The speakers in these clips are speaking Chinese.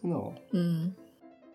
真的哦。嗯。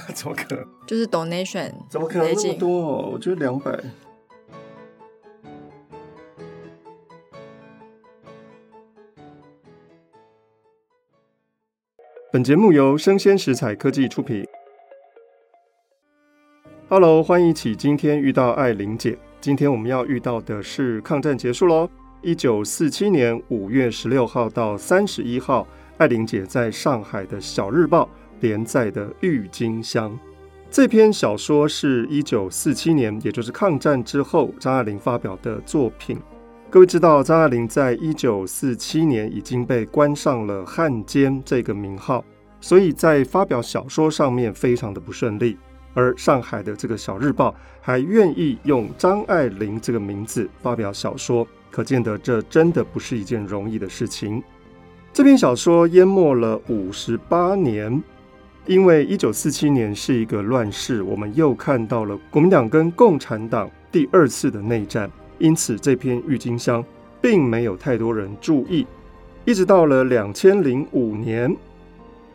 怎么可能？就是 donation，怎么可能那么多？我觉得两百。本节目由生鲜食材科技出品。Hello，欢迎一起今天遇到艾玲姐。今天我们要遇到的是抗战结束喽，一九四七年五月十六号到三十一号，艾玲姐在上海的小日报。连载的《郁金香》这篇小说是一九四七年，也就是抗战之后，张爱玲发表的作品。各位知道，张爱玲在一九四七年已经被关上了汉奸这个名号，所以在发表小说上面非常的不顺利。而上海的这个小日报还愿意用张爱玲这个名字发表小说，可见得这真的不是一件容易的事情。这篇小说淹没了五十八年。因为一九四七年是一个乱世，我们又看到了国民党跟共产党第二次的内战，因此这篇郁金香并没有太多人注意。一直到了两千零五年，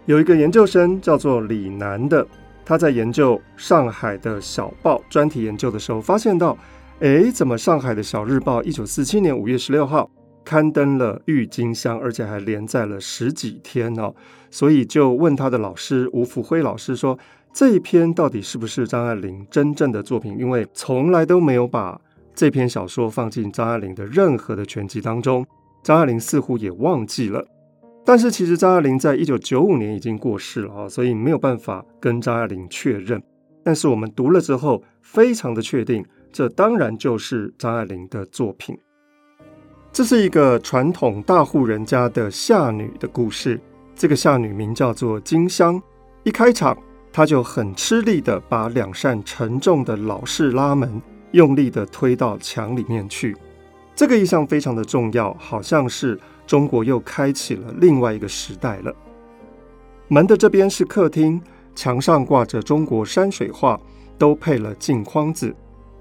有一个研究生叫做李南的，他在研究上海的小报专题研究的时候，发现到，哎，怎么上海的小日报一九四七年五月十六号刊登了郁金香，而且还连载了十几天、哦？所以就问他的老师吴福辉老师说：“这一篇到底是不是张爱玲真正的作品？因为从来都没有把这篇小说放进张爱玲的任何的全集当中，张爱玲似乎也忘记了。但是其实张爱玲在一九九五年已经过世了啊，所以没有办法跟张爱玲确认。但是我们读了之后，非常的确定，这当然就是张爱玲的作品。这是一个传统大户人家的下女的故事。”这个下女名叫做金香，一开场，她就很吃力地把两扇沉重的老式拉门用力地推到墙里面去。这个意象非常的重要，好像是中国又开启了另外一个时代了。门的这边是客厅，墙上挂着中国山水画，都配了镜框子。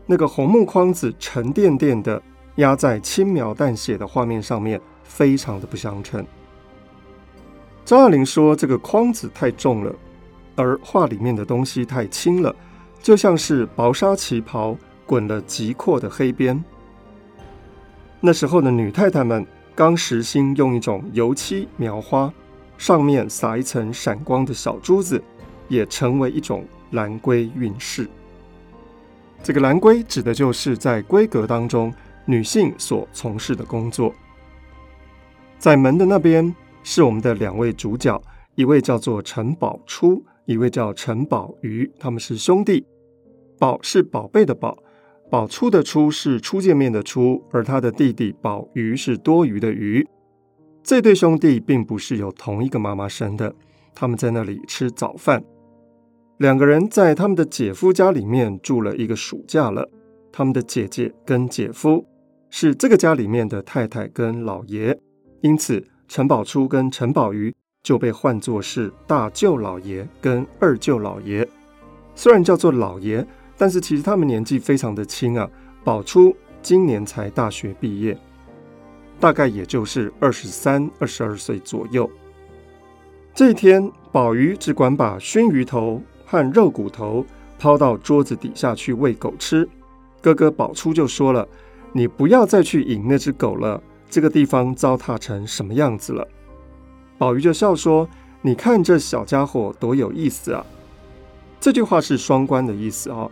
那个红木框子沉甸甸的压在轻描淡写的画面上面，非常的不相称。张爱玲说：“这个框子太重了，而画里面的东西太轻了，就像是薄纱旗袍滚了极阔的黑边。那时候的女太太们刚实心用一种油漆描花，上面撒一层闪光的小珠子，也成为一种兰闺韵事。这个兰闺指的就是在闺阁当中女性所从事的工作，在门的那边。”是我们的两位主角，一位叫做陈宝初，一位叫陈宝瑜，他们是兄弟。宝是宝贝的宝，宝初的初是初见面的初，而他的弟弟宝瑜是多余的余。这对兄弟并不是由同一个妈妈生的，他们在那里吃早饭。两个人在他们的姐夫家里面住了一个暑假了，他们的姐姐跟姐夫是这个家里面的太太跟老爷，因此陈宝初跟陈宝瑜就被唤作是大舅老爷跟二舅老爷。虽然叫做老爷，但是其实他们年纪非常的轻啊。宝初今年才大学毕业，大概也就是二十三、二十二岁左右。这一天，宝瑜只管把熏鱼头和肉骨头抛到桌子底下去喂狗吃。哥哥宝初就说了：“你不要再去引那只狗了，这个地方糟蹋成什么样子了？”宝玉就笑说：“你看这小家伙多有意思啊！”这句话是双关的意思啊，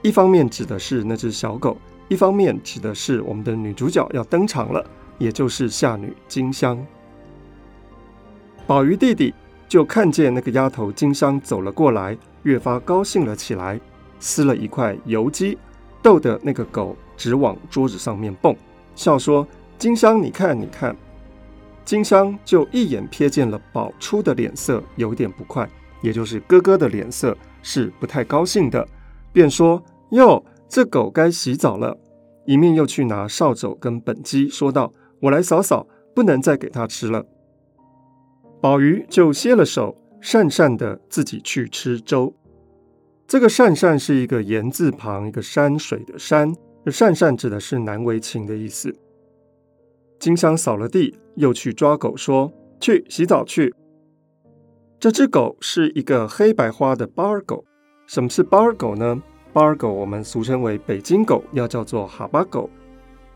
一方面指的是那只小狗，一方面指的是我们的女主角要登场了，也就是夏女金香。宝玉弟弟就看见那个丫头金香走了过来，越发高兴了起来，撕了一块油鸡。逗得那个狗直往桌子上面蹦，笑说：“金香，你看，你看。”金香就一眼瞥见了宝初的脸色有点不快，也就是哥哥的脸色是不太高兴的，便说：“哟，这狗该洗澡了。”一面又去拿扫帚跟本鸡，说道：“我来扫扫，不能再给它吃了。”宝瑜就歇了手，讪讪的自己去吃粥。这个騕騕是一个言字旁一个山水的山，这騕騕指的是难为情的意思。金香扫了地，又去抓狗，说：“去洗澡去。”这只狗是一个黑白花的巴尔狗。什么是巴尔狗呢？巴尔狗我们俗称为北京狗，要叫做哈巴狗。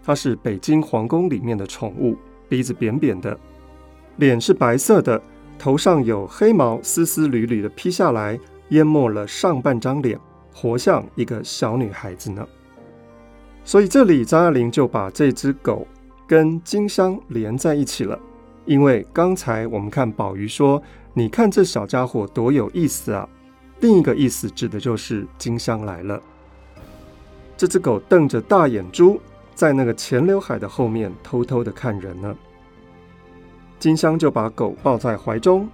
它是北京皇宫里面的宠物，鼻子扁扁的，脸是白色的，头上有黑毛丝丝缕缕的披下来。淹没了上半张脸，活像一个小女孩子呢。所以这里张爱玲就把这只狗跟金香连在一起了。因为刚才我们看宝玉说：“你看这小家伙多有意思啊！”另一个意思指的就是金香来了。这只狗瞪着大眼珠，在那个前刘海的后面偷偷的看人呢。金香就把狗抱在怀中，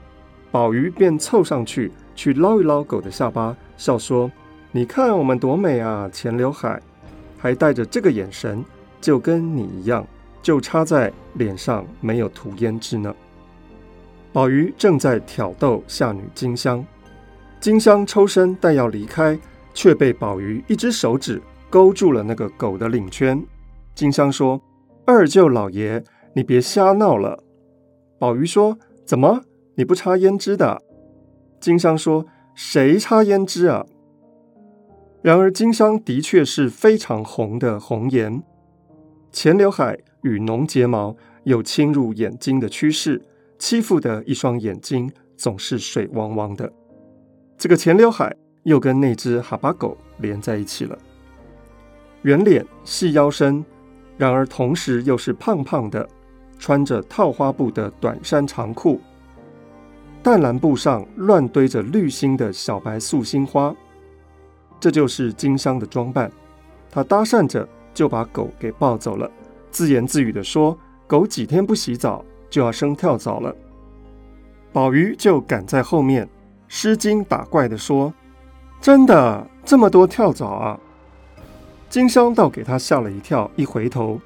宝玉便凑上去。去捞一捞狗的下巴，笑说：“你看我们多美啊，前刘海，还带着这个眼神，就跟你一样，就差在脸上没有涂胭脂呢。”宝玉正在挑逗下女金香，金香抽身待要离开，却被宝玉一只手指勾住了那个狗的领圈。金香说：“二舅老爷，你别瞎闹了。”宝玉说：“怎么你不擦胭脂的？”金香说：“谁插胭脂啊？”然而金香的确是非常红的红颜，前刘海与浓睫毛有侵入眼睛的趋势，欺负的一双眼睛总是水汪汪的。这个前刘海又跟那只哈巴狗连在一起了，圆脸细腰身，然而同时又是胖胖的，穿着套花布的短衫长裤。淡蓝布上乱堆着绿心的小白素心花，这就是金香的装扮。她搭讪着就把狗给抱走了，自言自语地说：“狗几天不洗澡就要生跳蚤了。”宝玉就赶在后面，失惊打怪地说：“真的这么多跳蚤啊！”金香倒给他吓了一跳，一回头，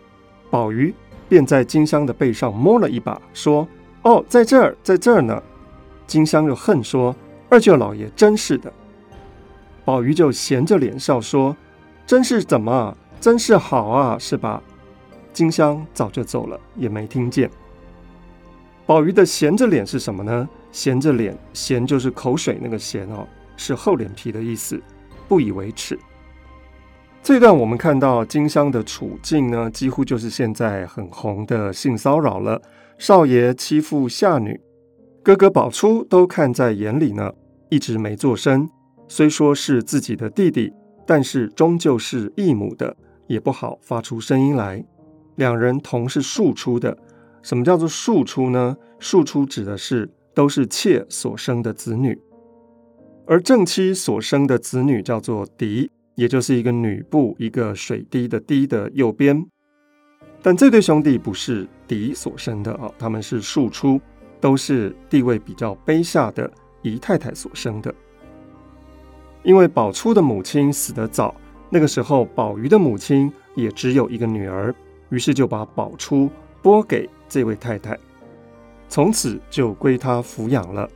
宝玉便在金香的背上摸了一把，说：“哦，在这儿，在这儿呢。”金香又恨说：“二舅老爷真是的。”宝玉就闲着脸笑说：“真是怎么？真是好啊，是吧？”金香早就走了，也没听见。宝玉的闲着脸是什么呢？闲着脸，闲就是口水那个闲哦，是厚脸皮的意思，不以为耻。这段我们看到金香的处境呢，几乎就是现在很红的性骚扰了，少爷欺负下女。哥哥宝初都看在眼里呢，一直没做声。虽说是自己的弟弟，但是终究是异母的，也不好发出声音来。两人同是庶出的，什么叫做庶出呢？庶出指的是都是妾所生的子女，而正妻所生的子女叫做嫡，也就是一个女部一个水滴的滴的右边。但这对兄弟不是嫡所生的啊，他们是庶出。都是地位比较卑下的姨太太所生的，因为宝初的母亲死得早，那个时候，宝玉的母亲也只有一个女儿，于是就把宝初拨给这位太太，从此就归她抚养了。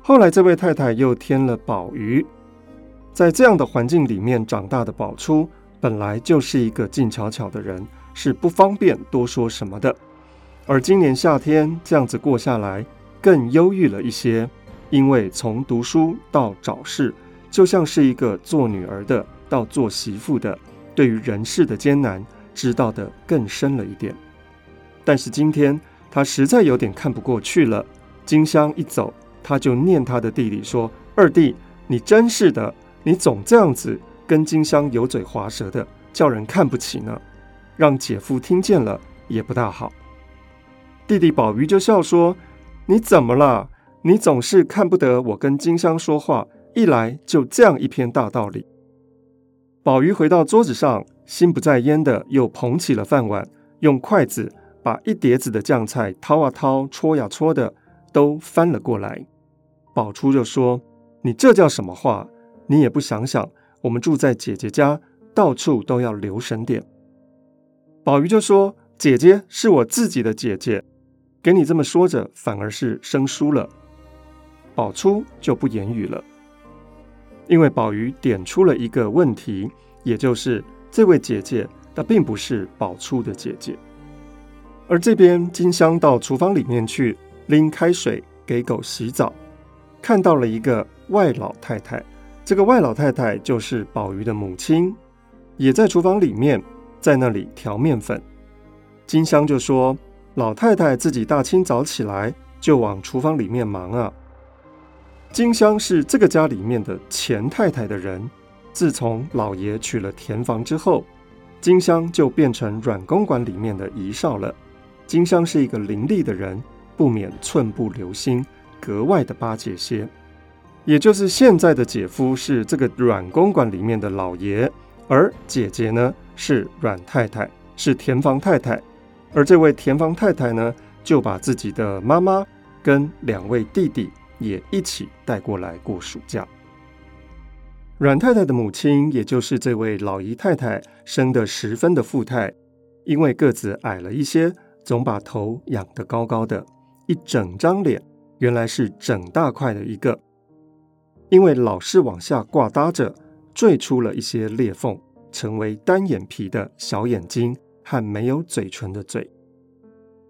后来，这位太太又添了宝玉，在这样的环境里面长大的宝初，本来就是一个静悄悄的人，是不方便多说什么的。而今年夏天这样子过下来，更忧郁了一些，因为从读书到找事，就像是一个做女儿的到做媳妇的，对于人世的艰难，知道的更深了一点。但是今天他实在有点看不过去了，金香一走。他就念他的弟弟说：“二弟，你真是的，你总这样子跟金香油嘴滑舌的，叫人看不起呢。让姐夫听见了也不大好。”弟弟宝玉就笑说：“你怎么了？你总是看不得我跟金香说话，一来就这样一篇大道理。”宝玉回到桌子上，心不在焉的又捧起了饭碗，用筷子把一碟子的酱菜掏啊掏，戳呀戳的，都翻了过来。宝初就说：“你这叫什么话？你也不想想，我们住在姐姐家，到处都要留神点。”宝玉就说：“姐姐是我自己的姐姐，给你这么说着，反而是生疏了。”宝初就不言语了，因为宝玉点出了一个问题，也就是这位姐姐，她并不是宝初的姐姐。而这边金香到厨房里面去拎开水给狗洗澡。看到了一个外老太太，这个外老太太就是宝玉的母亲，也在厨房里面，在那里调面粉。金香就说：“老太太自己大清早起来就往厨房里面忙啊。”金香是这个家里面的前太太的人，自从老爷娶了田房之后，金香就变成阮公馆里面的遗少了。金香是一个伶俐的人，不免寸步留心。格外的巴结些，也就是现在的姐夫是这个阮公馆里面的老爷，而姐姐呢是阮太太，是田房太太，而这位田房太太呢就把自己的妈妈跟两位弟弟也一起带过来过暑假。阮太太的母亲，也就是这位老姨太太，生得十分的富态，因为个子矮了一些，总把头仰得高高的，一整张脸。原来是整大块的一个，因为老是往下挂搭着，坠出了一些裂缝，成为单眼皮的小眼睛和没有嘴唇的嘴。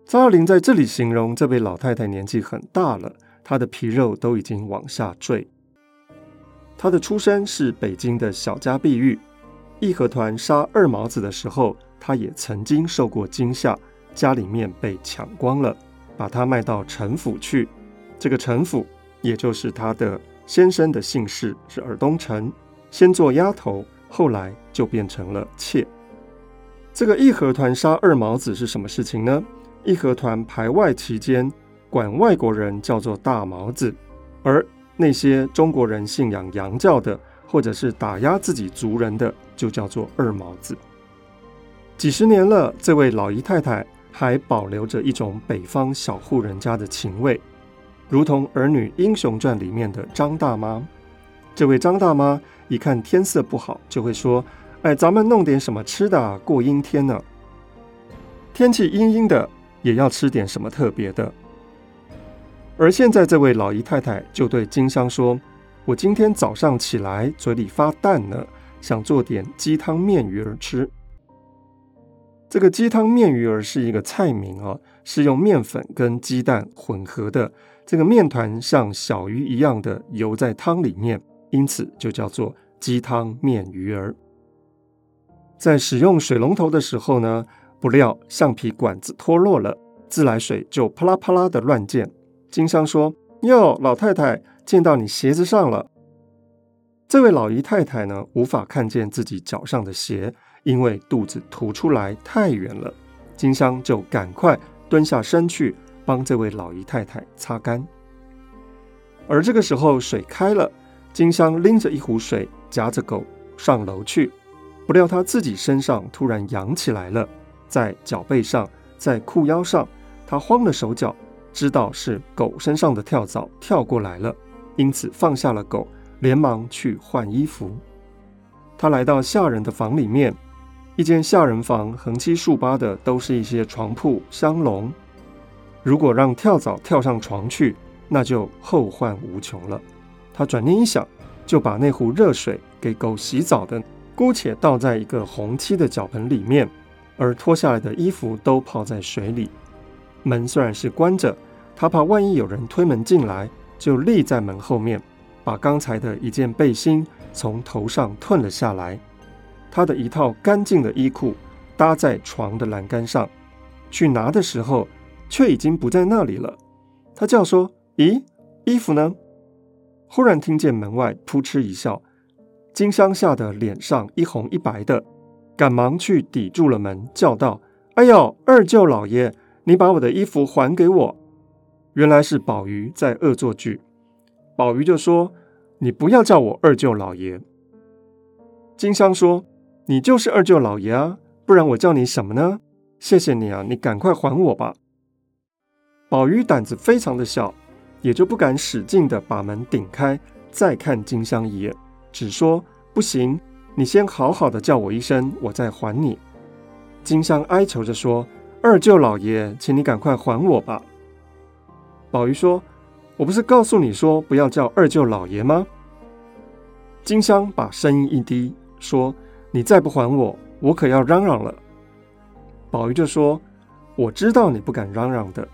张爱玲在这里形容这位老太太年纪很大了，她的皮肉都已经往下坠。她的出身是北京的小家碧玉，义和团杀二毛子的时候，她也曾经受过惊吓，家里面被抢光了，把她卖到陈府去。这个陈府，也就是她的先生的姓氏是尔东陈，先做丫头，后来就变成了妾。这个义和团杀二毛子是什么事情呢？义和团排外期间，管外国人叫做大毛子，而那些中国人信仰洋教的，或者是打压自己族人的，就叫做二毛子。几十年了，这位老姨太太还保留着一种北方小户人家的情味。如同《儿女英雄传》里面的张大妈，这位张大妈一看天色不好，就会说：“哎，咱们弄点什么吃的啊，过阴天呢。天气阴阴的，也要吃点什么特别的。”而现在这位老姨太太就对金香说：“我今天早上起来嘴里发淡呢，想做点鸡汤面鱼儿吃。”这个鸡汤面鱼儿是一个菜名哦，是用面粉跟鸡蛋混合的。这个面团像小鱼一样的游在汤里面，因此就叫做鸡汤面鱼儿。在使用水龙头的时候呢，不料橡皮管子脱落了，自来水就啪啦啪啦的乱溅。金香说：“哟，老太太，溅到你鞋子上了。”这位老姨太太呢，无法看见自己脚上的鞋，因为肚子凸出来太远了。金香就赶快蹲下身去。帮这位老姨太太擦干，而这个时候水开了，金香拎着一壶水，夹着狗上楼去。不料她自己身上突然痒起来了，在脚背上，在裤腰上，她慌了手脚，知道是狗身上的跳蚤跳过来了，因此放下了狗，连忙去换衣服。他来到下人的房里面，一间下人房横七竖八的都是一些床铺、香笼。如果让跳蚤跳上床去，那就后患无穷了。他转念一想，就把那壶热水给狗洗澡的，姑且倒在一个红漆的脚盆里面，而脱下来的衣服都泡在水里。门虽然是关着，他怕万一有人推门进来，就立在门后面，把刚才的一件背心从头上褪了下来。他的一套干净的衣裤搭在床的栏杆上，去拿的时候，却已经不在那里了。他叫说：“咦，衣服呢？”忽然听见门外扑哧一笑，金香吓得脸上一红一白的，赶忙去抵住了门，叫道：“哎呦，二舅老爷，你把我的衣服还给我！”原来是宝玉在恶作剧。宝玉就说：“你不要叫我二舅老爷。”金香说：“你就是二舅老爷啊，不然我叫你什么呢？谢谢你啊，你赶快还我吧。”宝玉胆子非常的小，也就不敢使劲的把门顶开，再看金香一眼，只说：“不行，你先好好的叫我一声，我再还你。”金香哀求着说：“二舅老爷，请你赶快还我吧。”宝玉说：“我不是告诉你说不要叫二舅老爷吗？”金香把声音一低，说：“你再不还我，我可要嚷嚷了。”宝玉就说：“我知道你不敢嚷嚷的。”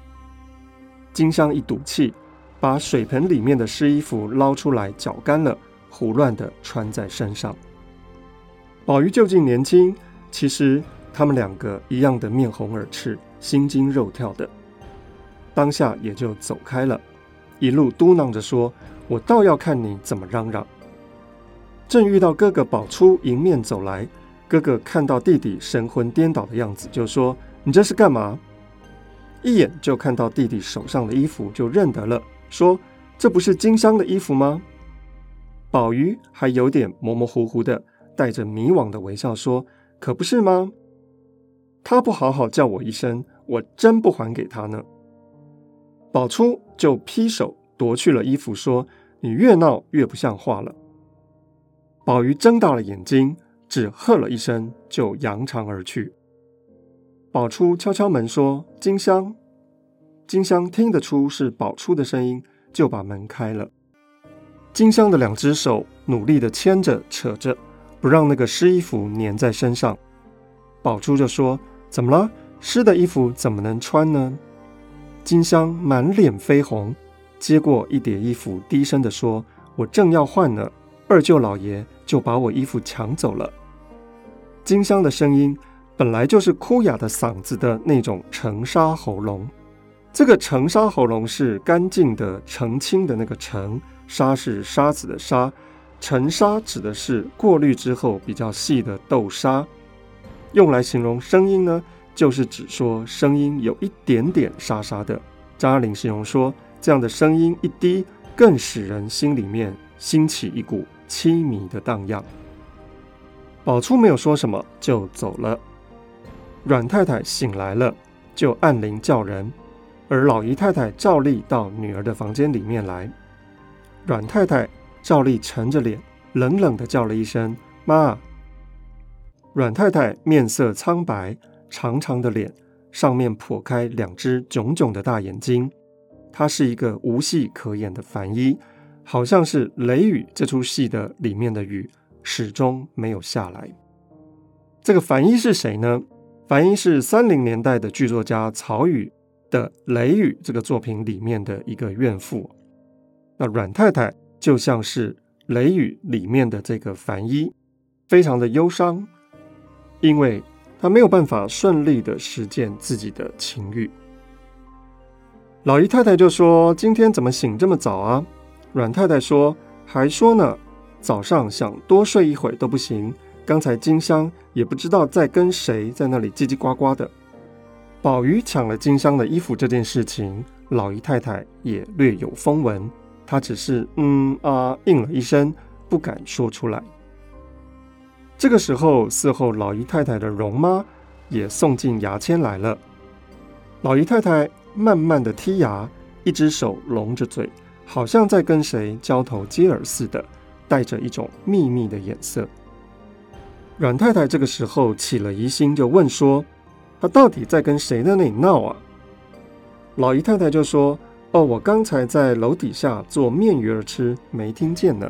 金香一赌气，把水盆里面的湿衣服捞出来，搅干了，胡乱的穿在身上。宝玉究竟年轻，其实他们两个一样的面红耳赤，心惊肉跳的。当下也就走开了，一路嘟囔着说：“我倒要看你怎么嚷嚷。”正遇到哥哥宝初迎面走来，哥哥看到弟弟神魂颠倒的样子，就说：“你这是干嘛？”一眼就看到弟弟手上的衣服，就认得了，说：“这不是金香的衣服吗？”宝玉还有点模模糊糊的，带着迷惘的微笑说：“可不是吗？他不好好叫我一声，我真不还给他呢。”宝初就劈手夺去了衣服，说：“你越闹越不像话了。”宝玉睁大了眼睛，只喝了一声，就扬长而去。宝初敲敲门说：“金香。”金香听得出是宝初的声音，就把门开了。金香的两只手努力地牵着、扯着，不让那个湿衣服粘在身上。宝珠就说：“怎么了？湿的衣服怎么能穿呢？”金香满脸绯红，接过一叠衣服，低声地说：“我正要换呢，二舅老爷就把我衣服抢走了。”金香的声音。本来就是哭哑的嗓子的那种沉沙喉咙，这个澄沙喉咙是干净的、澄清的那个澄，沙是沙子的沙，澄沙指的是过滤之后比较细的豆沙，用来形容声音呢，就是指说声音有一点点沙沙的。张爱玲形容说，这样的声音一低，更使人心里面兴起一股凄迷的荡漾。宝初没有说什么，就走了。阮太太醒来了，就按铃叫人，而老姨太太照例到女儿的房间里面来。阮太太照例沉着脸，冷冷地叫了一声“妈”。阮太太面色苍白，长长的脸上面剖开两只炯炯的大眼睛。她是一个无戏可演的凡医，好像是《雷雨》这出戏的里面的雨始终没有下来。这个凡医是谁呢？凡医是三零年代的剧作家曹禺的《雷雨》这个作品里面的一个怨妇，那阮太太就像是《雷雨》里面的这个凡医，非常的忧伤，因为她没有办法顺利的实践自己的情欲。老姨太太就说：“今天怎么醒这么早啊？”阮太太说：“还说呢，早上想多睡一会都不行。”刚才金香也不知道在跟谁在那里叽叽呱呱的。宝玉抢了金香的衣服这件事情，老姨太太也略有风闻，她只是嗯啊应了一声，不敢说出来。这个时候，伺候老姨太太的容妈也送进牙签来了。老姨太太慢慢的剔牙，一只手拢着嘴，好像在跟谁交头接耳似的，带着一种秘密的眼色。阮太太这个时候起了疑心，就问说：“他到底在跟谁在那里闹啊？”老姨太太就说：“哦，我刚才在楼底下做面鱼儿吃，没听见呢。”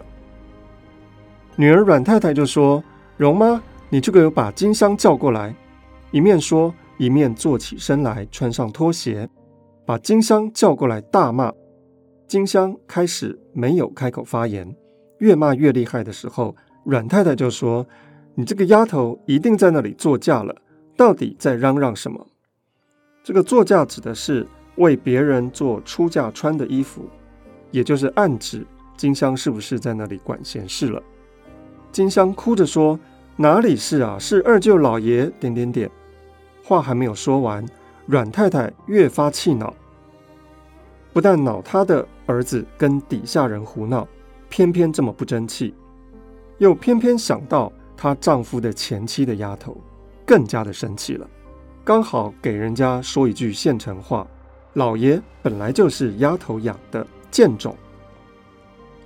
女儿阮太太就说：“荣妈，你这个把金香叫过来。”一面说，一面坐起身来，穿上拖鞋，把金香叫过来，大骂。金香开始没有开口发言，越骂越厉害的时候，阮太太就说。你这个丫头一定在那里作嫁了，到底在嚷嚷什么？这个作嫁指的是为别人做出嫁穿的衣服，也就是暗指金香是不是在那里管闲事了？金香哭着说：“哪里是啊，是二舅老爷。”点点点，话还没有说完，阮太太越发气恼，不但恼她的儿子跟底下人胡闹，偏偏这么不争气，又偏偏想到。她丈夫的前妻的丫头，更加的生气了。刚好给人家说一句现成话：老爷本来就是丫头养的贱种，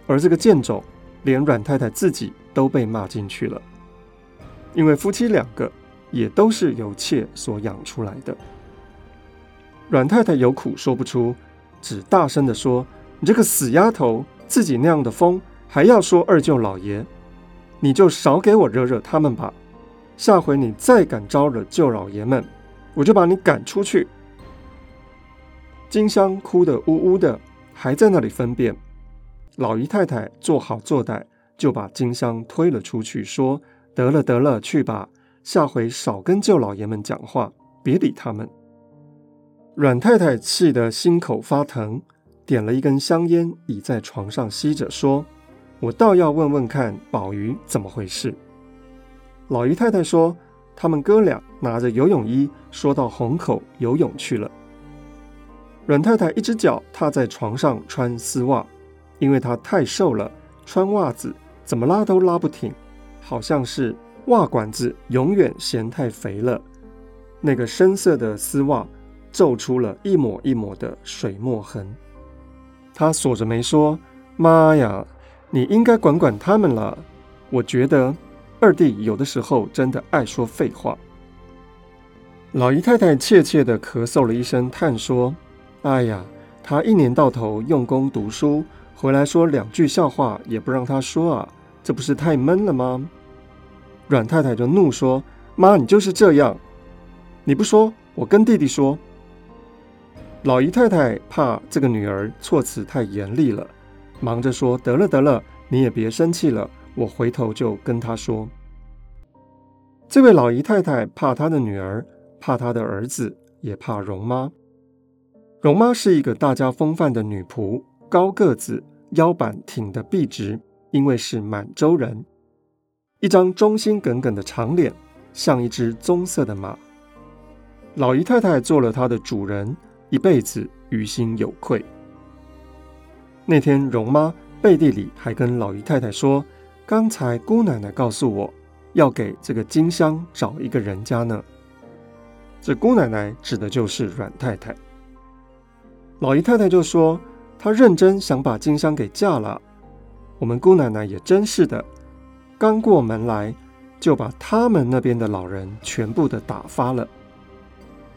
而这个贱种，连阮太太自己都被骂进去了。因为夫妻两个也都是由妾所养出来的。阮太太有苦说不出，只大声的说：“你这个死丫头，自己那样的疯，还要说二舅老爷。”你就少给我惹惹他们吧，下回你再敢招惹舅老爷们，我就把你赶出去。金香哭得呜呜的，还在那里分辨。老姨太太做好做歹，就把金香推了出去，说：“得了得了，去吧，下回少跟舅老爷们讲话，别理他们。”阮太太气得心口发疼，点了一根香烟，倚在床上吸着，说。我倒要问问看宝玉怎么回事。老姨太太说，他们哥俩拿着游泳衣，说到虹口游泳去了。阮太太一只脚踏在床上穿丝袜，因为她太瘦了，穿袜子怎么拉都拉不挺，好像是袜管子永远嫌太肥了。那个深色的丝袜皱出了一抹一抹的水墨痕。她锁着眉说：“妈呀！”你应该管管他们了。我觉得二弟有的时候真的爱说废话。老姨太太怯怯地咳嗽了一声，叹说：“哎呀，他一年到头用功读书，回来说两句笑话也不让他说啊，这不是太闷了吗？”阮太太就怒说：“妈，你就是这样，你不说，我跟弟弟说。”老姨太太怕这个女儿措辞太严厉了。忙着说：“得了得了，你也别生气了。我回头就跟他说。”这位老姨太太怕她的女儿，怕她的儿子，也怕荣妈。荣妈是一个大家风范的女仆，高个子，腰板挺得笔直，因为是满洲人，一张忠心耿耿的长脸，像一只棕色的马。老姨太太做了她的主人，一辈子于心有愧。那天，荣妈背地里还跟老姨太太说：“刚才姑奶奶告诉我，要给这个金香找一个人家呢。”这姑奶奶指的就是阮太太。老姨太太就说：“她认真想把金香给嫁了。”我们姑奶奶也真是的，刚过门来就把他们那边的老人全部的打发了。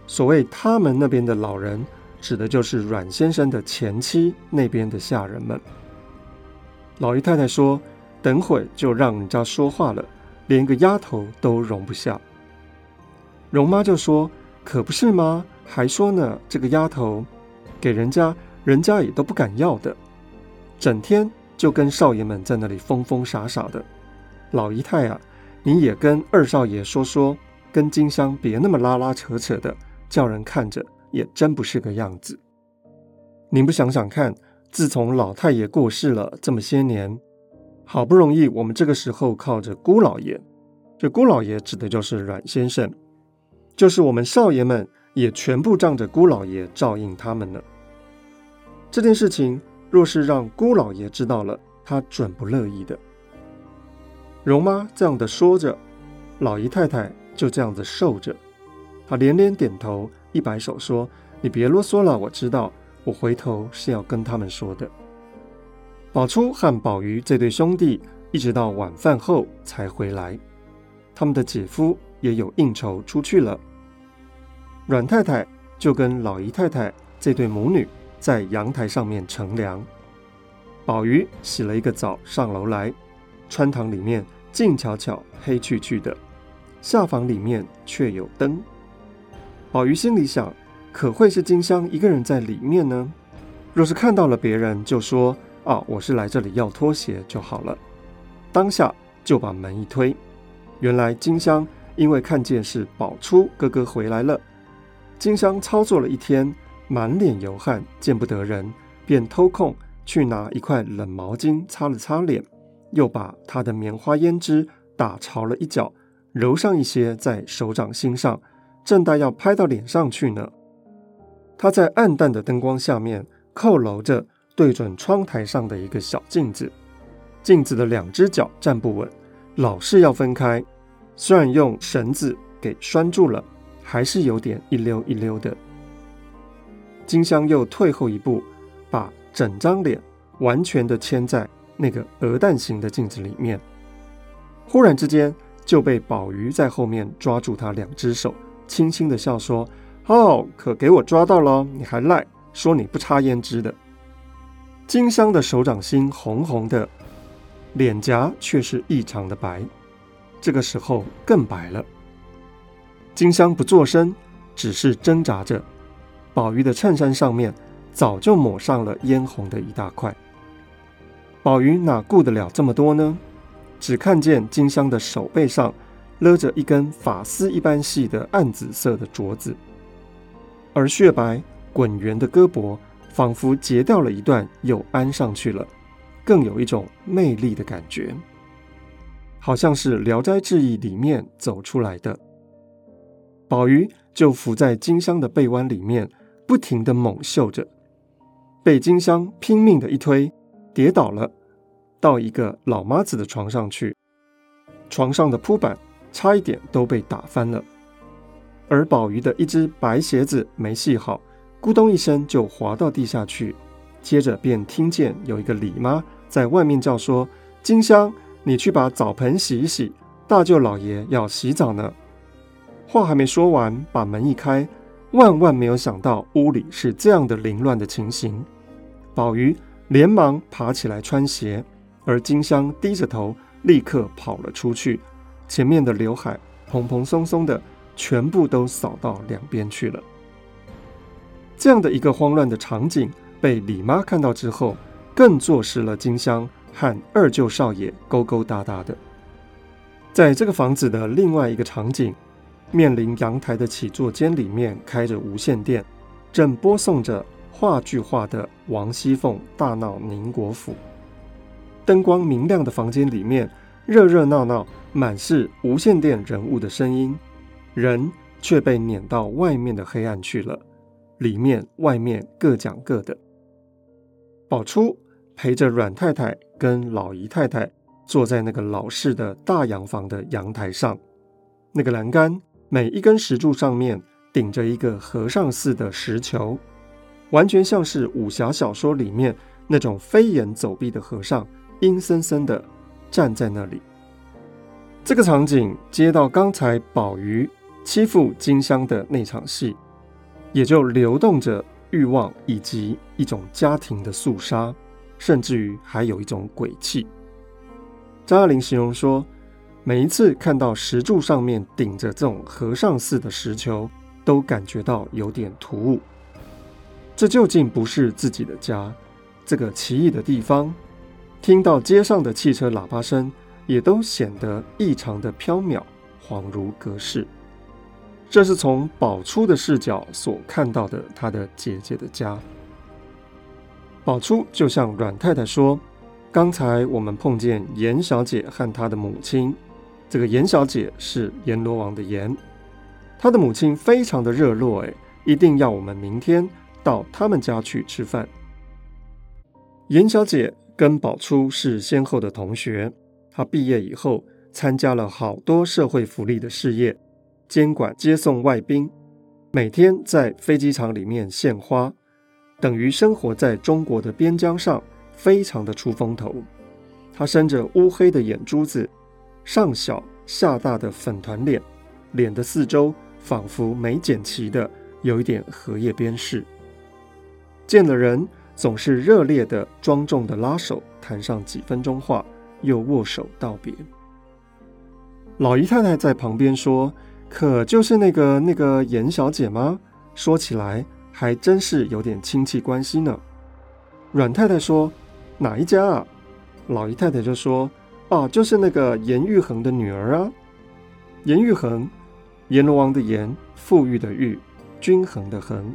所谓他们那边的老人。指的就是阮先生的前妻那边的下人们。老姨太太说：“等会就让人家说话了，连个丫头都容不下。”容妈就说：“可不是吗？还说呢，这个丫头给人家，人家也都不敢要的，整天就跟少爷们在那里疯疯傻傻的。老姨太啊，你也跟二少爷说说，跟金香别那么拉拉扯扯的，叫人看着。”也真不是个样子。您不想想看，自从老太爷过世了这么些年，好不容易我们这个时候靠着姑老爷，这姑老爷指的就是阮先生，就是我们少爷们也全部仗着姑老爷照应他们了。这件事情若是让姑老爷知道了，他准不乐意的。容妈这样的说着，老姨太太就这样子受着，她连连点头。一摆手说：“你别啰嗦了，我知道，我回头是要跟他们说的。”宝初和宝玉这对兄弟一直到晚饭后才回来。他们的姐夫也有应酬出去了。阮太太就跟老姨太太这对母女在阳台上面乘凉。宝玉洗了一个澡上楼来，穿堂里面静悄悄、黑黢黢的，下房里面却有灯。宝玉心里想：可会是金香一个人在里面呢？若是看到了别人，就说：“啊，我是来这里要拖鞋就好了。”当下就把门一推，原来金香因为看见是宝初哥哥回来了，金香操作了一天，满脸油汗，见不得人，便偷空去拿一块冷毛巾擦了擦脸，又把他的棉花胭脂打潮了一角，揉上一些在手掌心上，正待要拍到脸上去呢。他在暗淡的灯光下面。佝僂着对准窗台上的一个小镜子，镜子的两只脚站不稳，老是要分开。虽然用绳子给拴住了，还是有点一溜一溜的。金香又退后一步，把整张脸完全的嵌在那个鹅蛋形的镜子里面。忽然之间，就被宝玉在后面抓住他两只手，轻轻的笑说：“哦，可给我抓到了，你还赖。”说你不擦胭脂的，金香的手掌心红红的，脸颊却是异常的白，这个时候更白了。金香不作声，只是挣扎着。宝玉的衬衫上面早就抹上了嫣红的一大块。宝玉哪顾得了这么多呢？只看见金香的手背上勒着一根发丝一般细的暗紫色的镯子，而雪白。滚圆的胳膊仿佛截掉了一段，又安上去了，更有一种魅力的感觉，好像是《聊斋志异》里面走出来的。宝玉就伏在金香的背弯里面，不停地猛嗅着，被金香拼命的一推，跌倒了，到一个老妈子的床上去，床上的铺板差一点都被打翻了，而宝玉的一只白鞋子没系好。咕咚一声就滑到地下去，接着便听见有一个李妈在外面叫说：“金香，你去把澡盆洗一洗，大舅老爷要洗澡呢。”话还没说完，把门一开，万万没有想到屋里是这样的凌乱的情形。宝玉连忙爬起来穿鞋，而金香低着头立刻跑了出去，前面的刘海蓬蓬松松的，全部都扫到两边去了。这样的一个慌乱的场景，被李妈看到之后，更坐实了金香和二舅少爷勾勾搭搭的。在这个房子的另外一个场景，面临阳台的起坐间里面开着无线电，正播送着话剧化的王熙凤大闹宁国府。灯光明亮的房间里面，热热闹闹，满是无线电人物的声音，人却被撵到外面的黑暗去了。里面外面各讲各的。宝初陪着阮太太跟老姨太太坐在那个老式的大洋房的阳台上，那个栏杆每一根石柱上面顶着一个和尚似的石球，完全像是武侠小说里面那种飞檐走壁的和尚，阴森森的站在那里。这个场景接到刚才宝玉欺负金香的那场戏。也就流动着欲望，以及一种家庭的肃杀，甚至于还有一种鬼气。张爱玲形容说，每一次看到石柱上面顶着这种和尚似的石球，都感觉到有点突兀。这究竟不是自己的家，这个奇异的地方，听到街上的汽车喇叭声，也都显得异常的飘渺，恍如隔世。这是从宝初的视角所看到的他的姐姐的家。宝初就向阮太太说：“刚才我们碰见严小姐和她的母亲，这个严小姐是阎罗王的阎，她的母亲非常的热络，哎，一定要我们明天到他们家去吃饭。”严小姐跟宝初是先后的同学，她毕业以后参加了好多社会福利的事业。监管接送外宾，每天在飞机场里面献花，等于生活在中国的边疆上，非常的出风头。他生着乌黑的眼珠子，上小下大的粉团脸，脸的四周仿佛没剪齐的有一点荷叶边饰。见了人，总是热烈的、庄重的拉手谈上几分钟话，又握手道别。老姨太太在旁边说：“可就是那个那个严小姐吗？说起来还真是有点亲戚关系呢。”阮太太说：“哪一家啊？”老姨太太就说：“哦，就是那个严玉衡的女儿啊。”严玉衡，阎罗王的阎，富裕的裕，均衡的衡。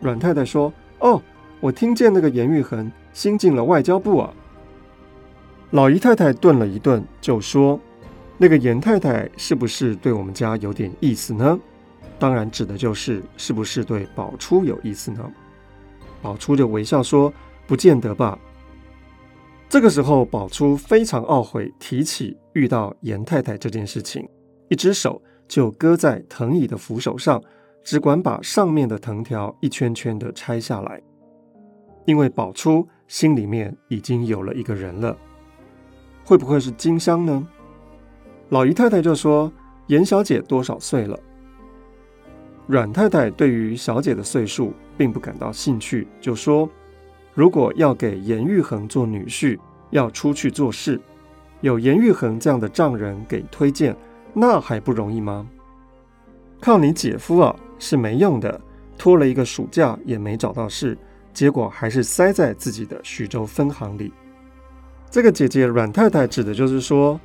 阮太太说：“哦，我听见那个严玉衡新进了外交部啊。”老姨太太顿了一顿，就说。那个严太太是不是对我们家有点意思呢？当然指的就是是不是对宝初有意思呢？宝初就微笑说：“不见得吧。”这个时候，宝初非常懊悔提起遇到严太太这件事情，一只手就搁在藤椅的扶手上，只管把上面的藤条一圈圈的拆下来，因为宝初心里面已经有了一个人了，会不会是金香呢？老姨太太就说：“严小姐多少岁了？”阮太太对于小姐的岁数并不感到兴趣，就说：“如果要给严玉衡做女婿，要出去做事，有严玉衡这样的丈人给推荐，那还不容易吗？靠你姐夫啊，是没用的，拖了一个暑假也没找到事，结果还是塞在自己的徐州分行里。”这个姐姐阮太太指的就是说。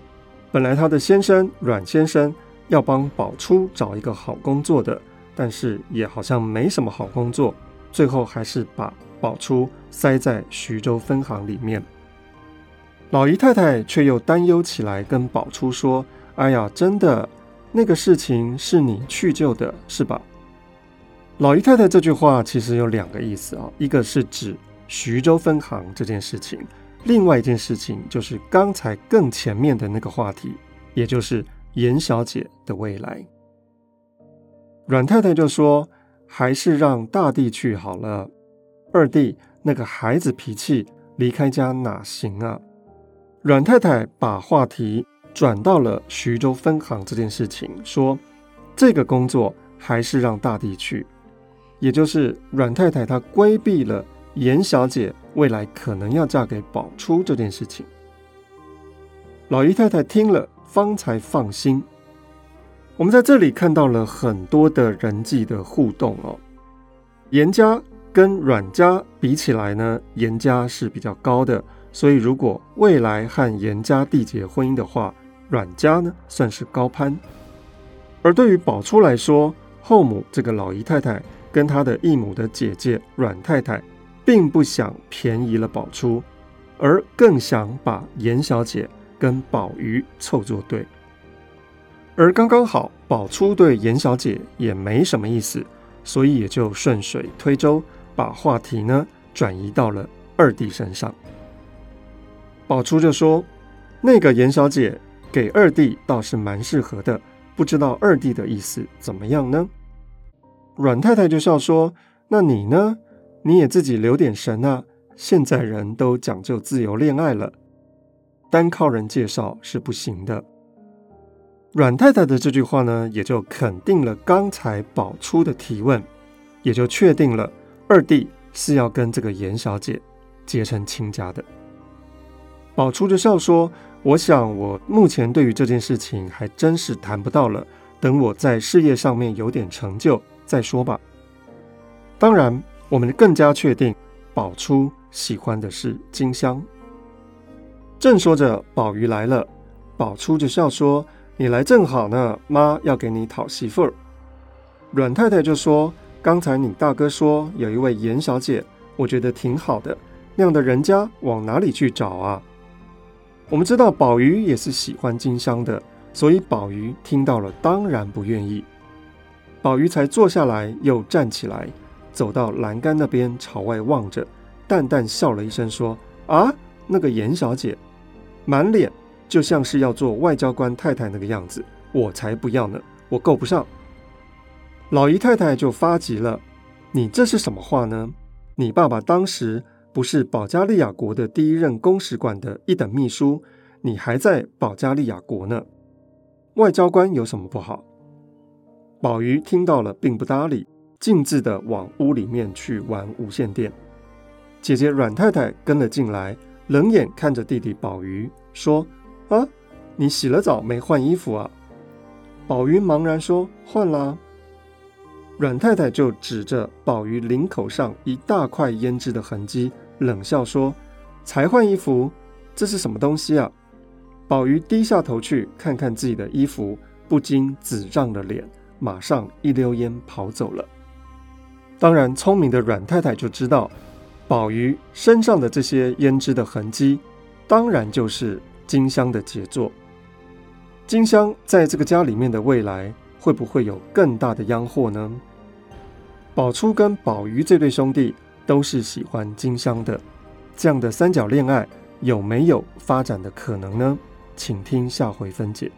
本来他的先生阮先生要帮宝初找一个好工作的，但是也好像没什么好工作，最后还是把宝初塞在徐州分行里面。老姨太太却又担忧起来，跟宝初说：“哎呀，真的，那个事情是你去救的，是吧？”老姨太太这句话其实有两个意思啊，一个是指徐州分行这件事情。另外一件事情就是刚才更前面的那个话题，也就是严小姐的未来。阮太太就说：“还是让大弟去好了，二弟那个孩子脾气，离开家哪行啊？”阮太太把话题转到了徐州分行这件事情，说：“这个工作还是让大弟去。”也就是阮太太她规避了。严小姐未来可能要嫁给宝初这件事情，老姨太太听了方才放心。我们在这里看到了很多的人际的互动哦。严家跟阮家比起来呢，严家是比较高的，所以如果未来和严家缔结婚姻的话，阮家呢算是高攀。而对于宝初来说，后母这个老姨太太跟她的异母的姐姐阮太太。并不想便宜了宝初，而更想把严小姐跟宝玉凑作对。而刚刚好，宝初对严小姐也没什么意思，所以也就顺水推舟，把话题呢转移到了二弟身上。宝初就说：“那个严小姐给二弟倒是蛮适合的，不知道二弟的意思怎么样呢？”阮太太就笑说：“那你呢？”你也自己留点神啊！现在人都讲究自由恋爱了，单靠人介绍是不行的。阮太太的这句话呢，也就肯定了刚才宝初的提问，也就确定了二弟是要跟这个严小姐结成亲家的。宝初就笑说：“我想我目前对于这件事情还真是谈不到了，等我在事业上面有点成就再说吧。”当然。我们更加确定，宝初喜欢的是金香。正说着，宝玉来了，宝初就笑说：“你来正好呢，妈要给你讨媳妇儿。”阮太太就说：“刚才你大哥说有一位严小姐，我觉得挺好的，那样的人家往哪里去找啊？”我们知道宝玉也是喜欢金香的，所以宝玉听到了当然不愿意。宝玉才坐下来，又站起来。走到栏杆那边，朝外望着，淡淡笑了一声，说：“啊，那个严小姐，满脸就像是要做外交官太太那个样子，我才不要呢，我够不上。”老姨太太就发急了：“你这是什么话呢？你爸爸当时不是保加利亚国的第一任公使馆的一等秘书，你还在保加利亚国呢。外交官有什么不好？宝玉听到了，并不搭理，径自的往屋里面去玩无线电。姐姐阮太太跟了进来，冷眼看着弟弟宝玉，说：“啊，你洗了澡没换衣服啊？”宝玉茫然说：“换啦。”阮太太就指着宝玉领口上一大块胭脂的痕迹，冷笑说：“才换衣服，这是什么东西啊？”宝玉低下头去看看自己的衣服，不禁紫胀了脸，马上一溜烟跑走了。当然，聪明的阮太太就知道。宝玉身上的这些胭脂的痕迹，当然就是金香的杰作。金香在这个家里面的未来，会不会有更大的央祸呢？宝初跟宝玉这对兄弟都是喜欢金香的，这样的三角恋爱有没有发展的可能呢？请听下回分解。